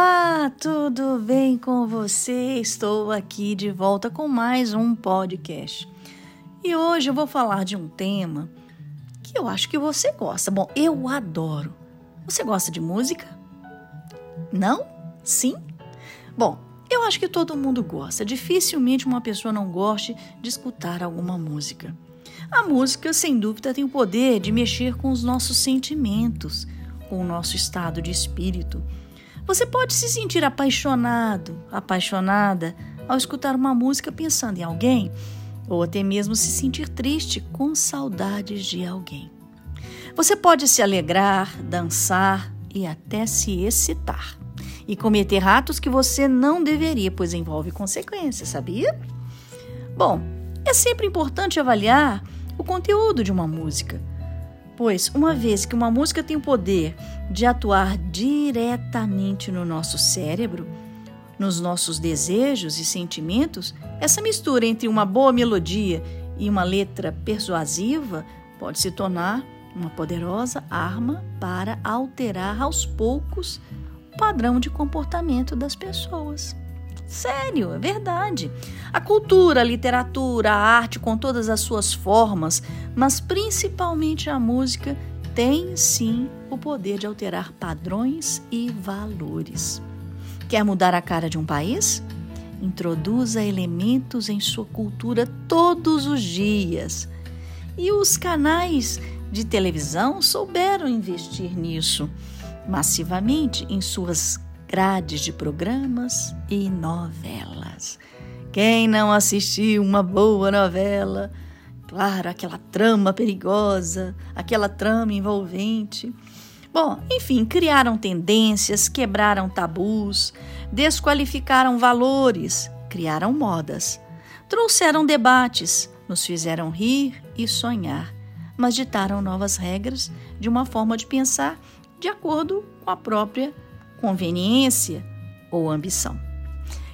Olá, tudo bem com você? Estou aqui de volta com mais um podcast. E hoje eu vou falar de um tema que eu acho que você gosta. Bom, eu adoro. Você gosta de música? Não? Sim? Bom, eu acho que todo mundo gosta. Dificilmente uma pessoa não goste de escutar alguma música. A música, sem dúvida, tem o poder de mexer com os nossos sentimentos, com o nosso estado de espírito você pode se sentir apaixonado, apaixonada ao escutar uma música pensando em alguém, ou até mesmo se sentir triste com saudades de alguém. Você pode se alegrar, dançar e até se excitar e cometer atos que você não deveria, pois envolve consequências, sabia? Bom, é sempre importante avaliar o conteúdo de uma música Pois, uma vez que uma música tem o poder de atuar diretamente no nosso cérebro, nos nossos desejos e sentimentos, essa mistura entre uma boa melodia e uma letra persuasiva pode se tornar uma poderosa arma para alterar aos poucos o padrão de comportamento das pessoas. Sério, é verdade. A cultura, a literatura, a arte com todas as suas formas, mas principalmente a música, tem sim o poder de alterar padrões e valores. Quer mudar a cara de um país? Introduza elementos em sua cultura todos os dias. E os canais de televisão souberam investir nisso massivamente em suas grades de programas e novelas. Quem não assistiu uma boa novela? Claro, aquela trama perigosa, aquela trama envolvente. Bom, enfim, criaram tendências, quebraram tabus, desqualificaram valores, criaram modas, trouxeram debates, nos fizeram rir e sonhar, mas ditaram novas regras de uma forma de pensar de acordo com a própria conveniência ou ambição.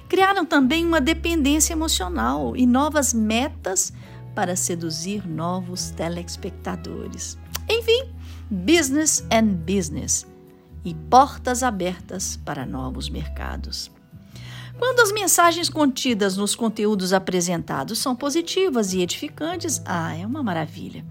Criaram também uma dependência emocional e novas metas para seduzir novos telespectadores. Enfim, business and business e portas abertas para novos mercados. Quando as mensagens contidas nos conteúdos apresentados são positivas e edificantes, ah, é uma maravilha.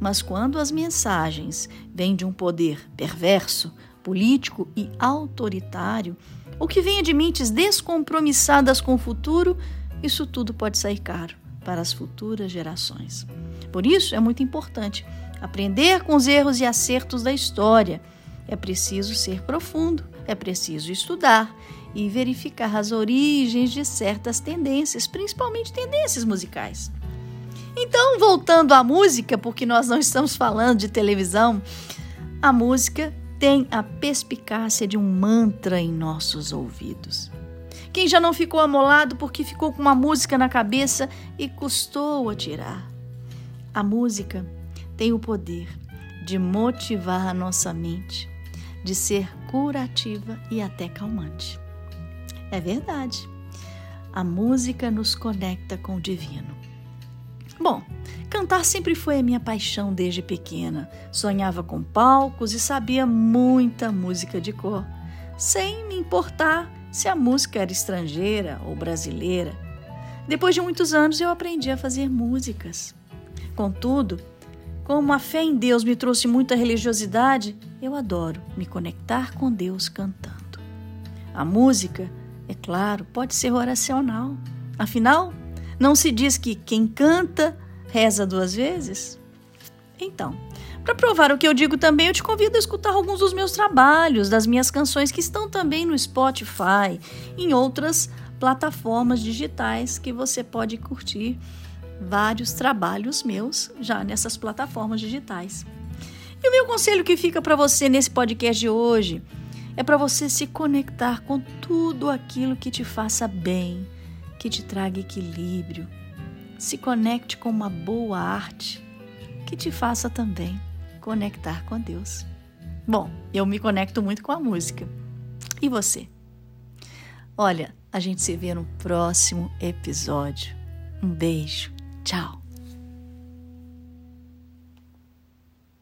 Mas quando as mensagens vêm de um poder perverso, político e autoritário, ou que venha de mentes descompromissadas com o futuro, isso tudo pode sair caro para as futuras gerações. Por isso é muito importante aprender com os erros e acertos da história. É preciso ser profundo, é preciso estudar e verificar as origens de certas tendências, principalmente tendências musicais. Então, voltando à música, porque nós não estamos falando de televisão, a música tem a perspicácia de um mantra em nossos ouvidos. Quem já não ficou amolado porque ficou com uma música na cabeça e custou a tirar? A música tem o poder de motivar a nossa mente, de ser curativa e até calmante. É verdade. A música nos conecta com o divino. Bom, cantar sempre foi a minha paixão desde pequena. Sonhava com palcos e sabia muita música de cor, sem me importar se a música era estrangeira ou brasileira. Depois de muitos anos eu aprendi a fazer músicas. Contudo, como a fé em Deus me trouxe muita religiosidade, eu adoro me conectar com Deus cantando. A música, é claro, pode ser oracional. Afinal, não se diz que quem canta reza duas vezes? Então, para provar o que eu digo também, eu te convido a escutar alguns dos meus trabalhos, das minhas canções que estão também no Spotify, em outras plataformas digitais que você pode curtir vários trabalhos meus já nessas plataformas digitais. E o meu conselho que fica para você nesse podcast de hoje é para você se conectar com tudo aquilo que te faça bem, que te traga equilíbrio. Se conecte com uma boa arte que te faça também conectar com Deus. Bom, eu me conecto muito com a música. E você? Olha, a gente se vê no próximo episódio. Um beijo. Tchau.